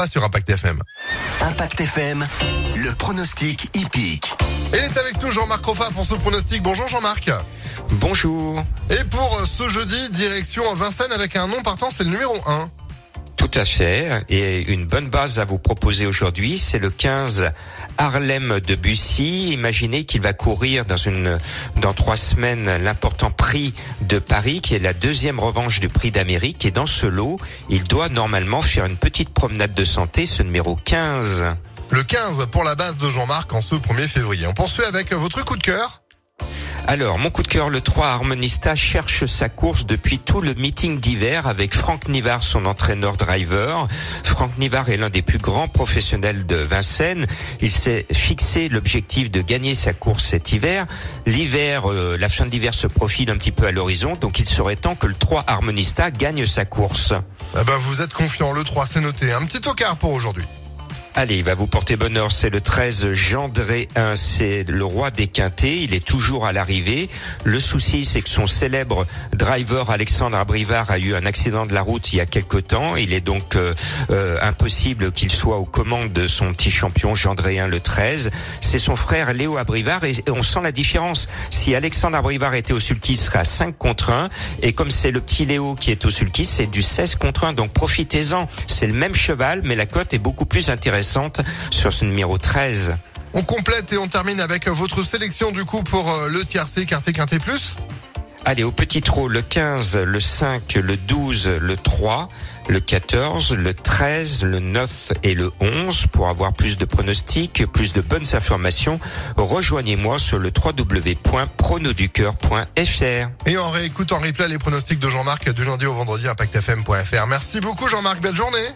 pas sur Impact FM. Impact FM, le pronostic hippique. Et il est avec nous Jean-Marc Roffa pour ce pronostic. Bonjour Jean-Marc. Bonjour. Et pour ce jeudi, direction Vincennes avec un nom partant, c'est le numéro 1. Tout à fait. Et une bonne base à vous proposer aujourd'hui, c'est le 15 Harlem de Bussy. Imaginez qu'il va courir dans une, dans trois semaines l'important prix de Paris, qui est la deuxième revanche du prix d'Amérique. Et dans ce lot, il doit normalement faire une petite promenade de santé, ce numéro 15. Le 15 pour la base de Jean-Marc en ce 1er février. On poursuit avec votre coup de cœur. Alors, mon coup de cœur, le 3 Harmonista cherche sa course depuis tout le meeting d'hiver avec Franck Nivard, son entraîneur driver. Franck Nivard est l'un des plus grands professionnels de Vincennes. Il s'est fixé l'objectif de gagner sa course cet hiver. L'hiver, euh, la fin d'hiver se profile un petit peu à l'horizon, donc il serait temps que le 3 Harmonista gagne sa course. Ah bah vous êtes confiant, le 3 c'est noté. Un petit tocard pour aujourd'hui. Allez, il va vous porter bonheur. C'est le 13 Gendré 1. C'est le roi des quintés. Il est toujours à l'arrivée. Le souci, c'est que son célèbre driver Alexandre Abrivard a eu un accident de la route il y a quelque temps. Il est donc euh, euh, impossible qu'il soit aux commandes de son petit champion Gendré 1 le 13. C'est son frère Léo Abrivard et on sent la différence. Si Alexandre Abrivard était au sulky, il serait à 5 contre 1. Et comme c'est le petit Léo qui est au sulky, c'est du 16 contre 1. Donc profitez-en. C'est le même cheval, mais la cote est beaucoup plus intéressante sur ce numéro 13. On complète et on termine avec votre sélection du coup pour euh, le tiercé quarté quinté plus. Allez, au petit trot, le 15, le 5, le 12, le 3, le 14, le 13, le 9 et le 11. Pour avoir plus de pronostics, plus de bonnes informations, rejoignez-moi sur le www.pronoducœur.fr. Et on réécoute en replay les pronostics de Jean-Marc du lundi au vendredi impactfm.fr. Merci beaucoup Jean-Marc, belle journée.